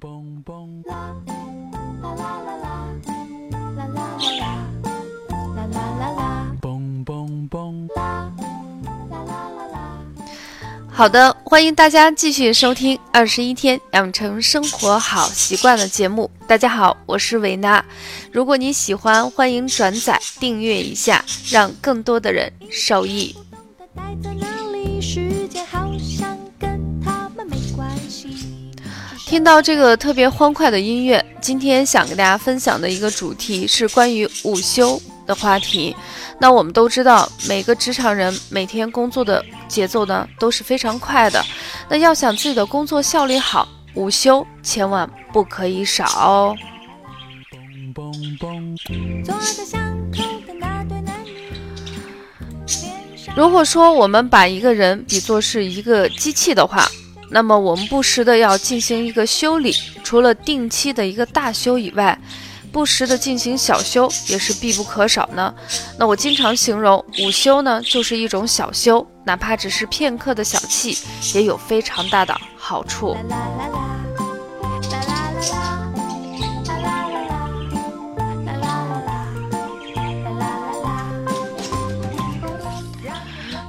嘣嘣嘣，啦啦啦啦啦，啦啦啦啦，啦啦啦啦，嘣嘣嘣，啦啦啦啦啦。好的，欢迎大家继续收听《二十一天养成生活好习惯》的节目。大家好，我是维娜。如果你喜欢，欢迎转载订阅一下，让更多的人受益。听到这个特别欢快的音乐，今天想跟大家分享的一个主题是关于午休的话题。那我们都知道，每个职场人每天工作的节奏呢都是非常快的。那要想自己的工作效率好，午休千万不可以少哦。如果说我们把一个人比作是一个机器的话，那么我们不时的要进行一个修理，除了定期的一个大修以外，不时的进行小修也是必不可少呢。那我经常形容午休呢，就是一种小修，哪怕只是片刻的小憩，也有非常大的好处。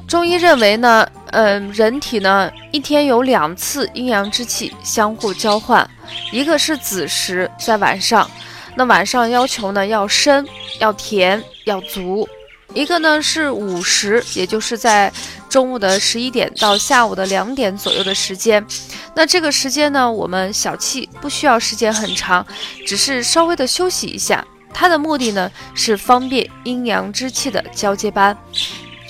中医认为呢，嗯，人体呢一天有两次阴阳之气相互交换，一个是子时在晚上，那晚上要求呢要深、要甜、要足；一个呢是午时，也就是在中午的十一点到下午的两点左右的时间。那这个时间呢，我们小憩不需要时间很长，只是稍微的休息一下。它的目的呢是方便阴阳之气的交接班。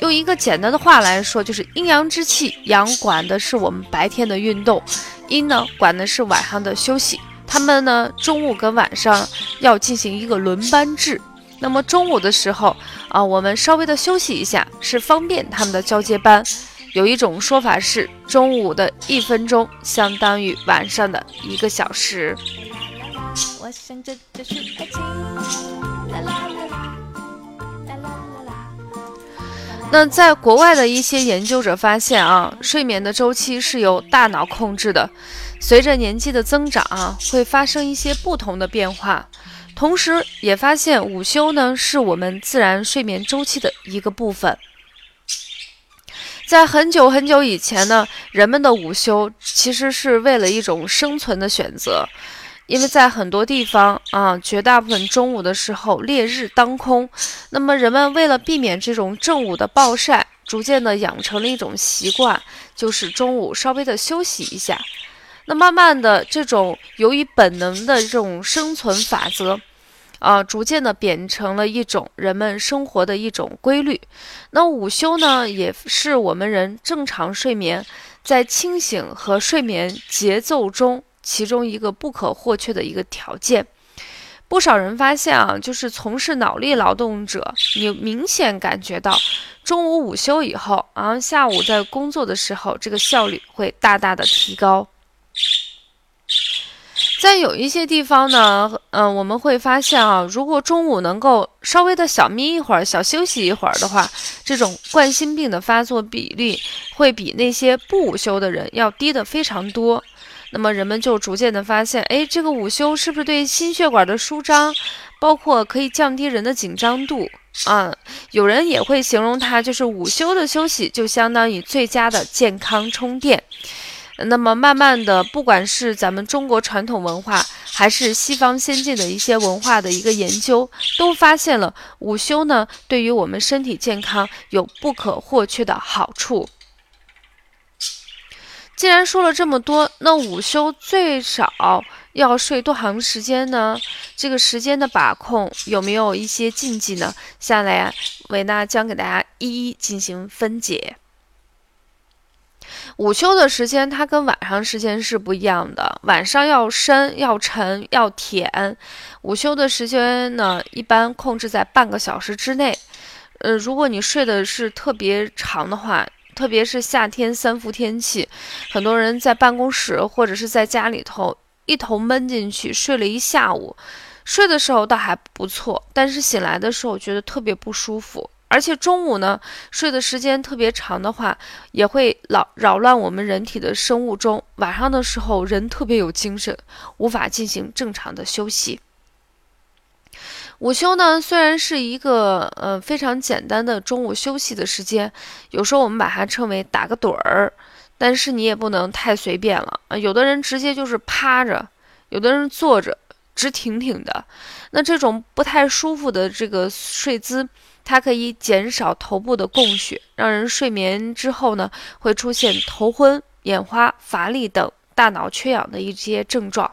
用一个简单的话来说，就是阴阳之气，阳管的是我们白天的运动，阴呢管的是晚上的休息。他们呢中午跟晚上要进行一个轮班制。那么中午的时候啊，我们稍微的休息一下，是方便他们的交接班。有一种说法是，中午的一分钟相当于晚上的一个小时。我想这就是爱情。啦啦啦那在国外的一些研究者发现啊，睡眠的周期是由大脑控制的，随着年纪的增长啊，会发生一些不同的变化。同时，也发现午休呢是我们自然睡眠周期的一个部分。在很久很久以前呢，人们的午休其实是为了一种生存的选择。因为在很多地方啊，绝大部分中午的时候烈日当空，那么人们为了避免这种正午的暴晒，逐渐的养成了一种习惯，就是中午稍微的休息一下。那慢慢的，这种由于本能的这种生存法则，啊，逐渐的变成了一种人们生活的一种规律。那午休呢，也是我们人正常睡眠在清醒和睡眠节奏中。其中一个不可或缺的一个条件，不少人发现啊，就是从事脑力劳动者，你明显感觉到中午午休以后，啊，下午在工作的时候，这个效率会大大的提高。在有一些地方呢，嗯，我们会发现啊，如果中午能够稍微的小眯一会儿、小休息一会儿的话，这种冠心病的发作比例会比那些不午休的人要低的非常多。那么人们就逐渐的发现，哎，这个午休是不是对心血管的舒张，包括可以降低人的紧张度啊？有人也会形容它就是午休的休息，就相当于最佳的健康充电。那么慢慢的，不管是咱们中国传统文化，还是西方先进的一些文化的一个研究，都发现了午休呢，对于我们身体健康有不可或缺的好处。既然说了这么多，那午休最少要睡多长时间呢？这个时间的把控有没有一些禁忌呢？下来维娜将给大家一一进行分解。午休的时间它跟晚上时间是不一样的，晚上要深、要沉、要甜。午休的时间呢，一般控制在半个小时之内。呃，如果你睡的是特别长的话。特别是夏天三伏天气，很多人在办公室或者是在家里头一头闷进去睡了一下午，睡的时候倒还不错，但是醒来的时候觉得特别不舒服，而且中午呢睡的时间特别长的话，也会扰扰乱我们人体的生物钟。晚上的时候人特别有精神，无法进行正常的休息。午休呢，虽然是一个呃非常简单的中午休息的时间，有时候我们把它称为打个盹儿，但是你也不能太随便了啊。有的人直接就是趴着，有的人坐着直挺挺的，那这种不太舒服的这个睡姿，它可以减少头部的供血，让人睡眠之后呢会出现头昏、眼花、乏力等大脑缺氧的一些症状。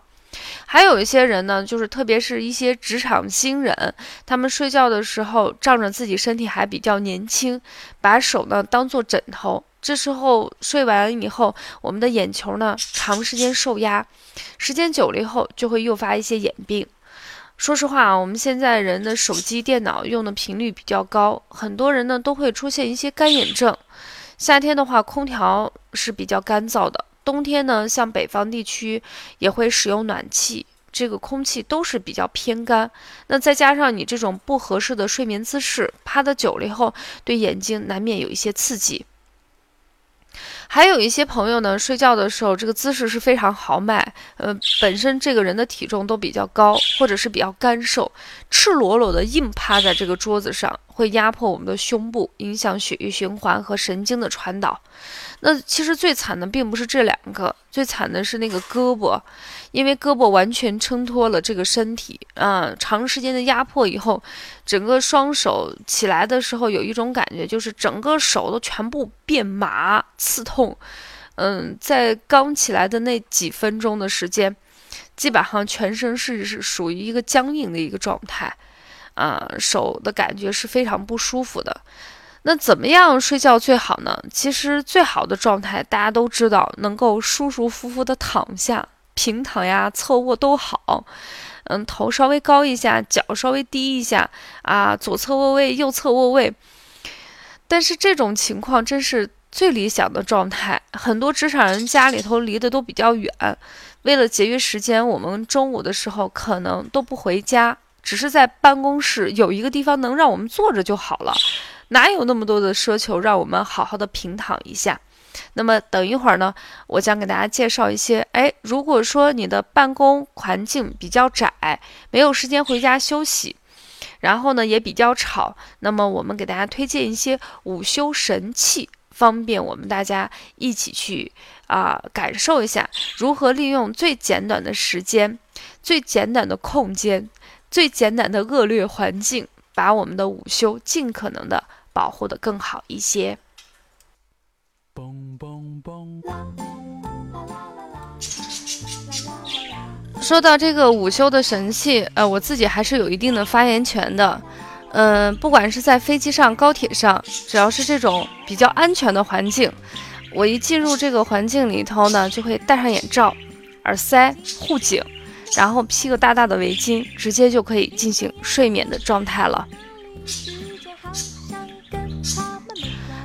还有一些人呢，就是特别是一些职场新人，他们睡觉的时候仗着自己身体还比较年轻，把手呢当做枕头，这时候睡完以后，我们的眼球呢长时间受压，时间久了以后就会诱发一些眼病。说实话啊，我们现在人的手机、电脑用的频率比较高，很多人呢都会出现一些干眼症。夏天的话，空调是比较干燥的。冬天呢，像北方地区也会使用暖气，这个空气都是比较偏干。那再加上你这种不合适的睡眠姿势，趴的久了以后，对眼睛难免有一些刺激。还有一些朋友呢，睡觉的时候这个姿势是非常豪迈，呃，本身这个人的体重都比较高，或者是比较干瘦，赤裸裸的硬趴在这个桌子上，会压迫我们的胸部，影响血液循环和神经的传导。那其实最惨的并不是这两个，最惨的是那个胳膊，因为胳膊完全撑脱了这个身体啊，长时间的压迫以后，整个双手起来的时候有一种感觉，就是整个手都全部变麻、刺痛。嗯，在刚起来的那几分钟的时间，基本上全身是是属于一个僵硬的一个状态，啊，手的感觉是非常不舒服的。那怎么样睡觉最好呢？其实最好的状态大家都知道，能够舒舒服服的躺下，平躺呀、侧卧都好。嗯，头稍微高一下，脚稍微低一下啊，左侧卧位、右侧卧位。但是这种情况真是最理想的状态。很多职场人家里头离得都比较远，为了节约时间，我们中午的时候可能都不回家，只是在办公室有一个地方能让我们坐着就好了。哪有那么多的奢求，让我们好好的平躺一下？那么等一会儿呢，我将给大家介绍一些。哎，如果说你的办公环境比较窄，没有时间回家休息，然后呢也比较吵，那么我们给大家推荐一些午休神器，方便我们大家一起去啊感受一下，如何利用最简短的时间、最简短的空间、最简短的恶劣环境。把我们的午休尽可能的保护的更好一些。说到这个午休的神器，呃，我自己还是有一定的发言权的。嗯，不管是在飞机上、高铁上，只要是这种比较安全的环境，我一进入这个环境里头呢，就会戴上眼罩、耳塞、护颈。然后披个大大的围巾，直接就可以进行睡眠的状态了。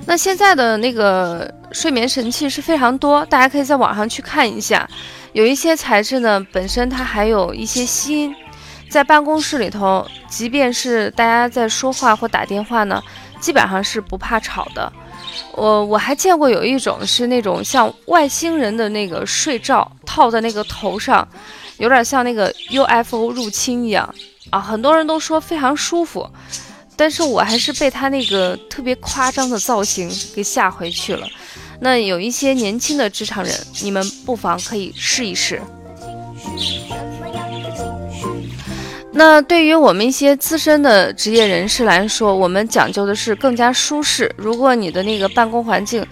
那现在的那个睡眠神器是非常多，大家可以在网上去看一下。有一些材质呢，本身它还有一些吸音，在办公室里头，即便是大家在说话或打电话呢，基本上是不怕吵的。我我还见过有一种是那种像外星人的那个睡罩，套在那个头上。有点像那个 UFO 入侵一样啊，很多人都说非常舒服，但是我还是被他那个特别夸张的造型给吓回去了。那有一些年轻的职场人，你们不妨可以试一试。那对于我们一些资深的职业人士来说，我们讲究的是更加舒适。如果你的那个办公环境，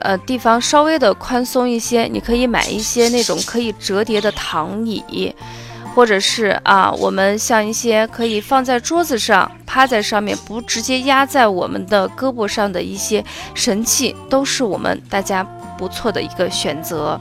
呃，地方稍微的宽松一些，你可以买一些那种可以折叠的躺椅，或者是啊，我们像一些可以放在桌子上，趴在上面，不直接压在我们的胳膊上的一些神器，都是我们大家不错的一个选择。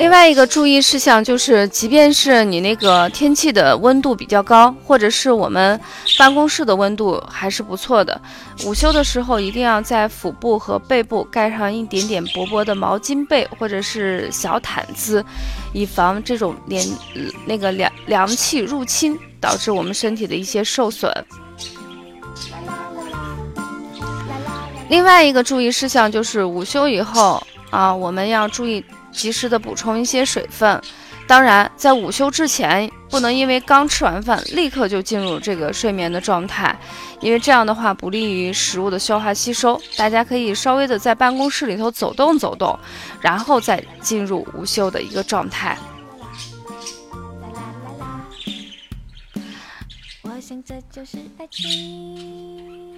另外一个注意事项就是，即便是你那个天气的温度比较高，或者是我们办公室的温度还是不错的，午休的时候一定要在腹部和背部盖上一点点薄薄的毛巾被或者是小毯子，以防这种连那个凉凉气入侵，导致我们身体的一些受损。另外一个注意事项就是午休以后啊，我们要注意。及时的补充一些水分，当然在午休之前不能因为刚吃完饭立刻就进入这个睡眠的状态，因为这样的话不利于食物的消化吸收。大家可以稍微的在办公室里头走动走动，然后再进入午休的一个状态。我想这就是爱情。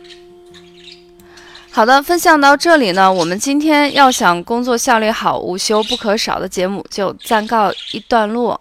好的，分享到这里呢，我们今天要想工作效率好、午休不可少的节目就暂告一段落。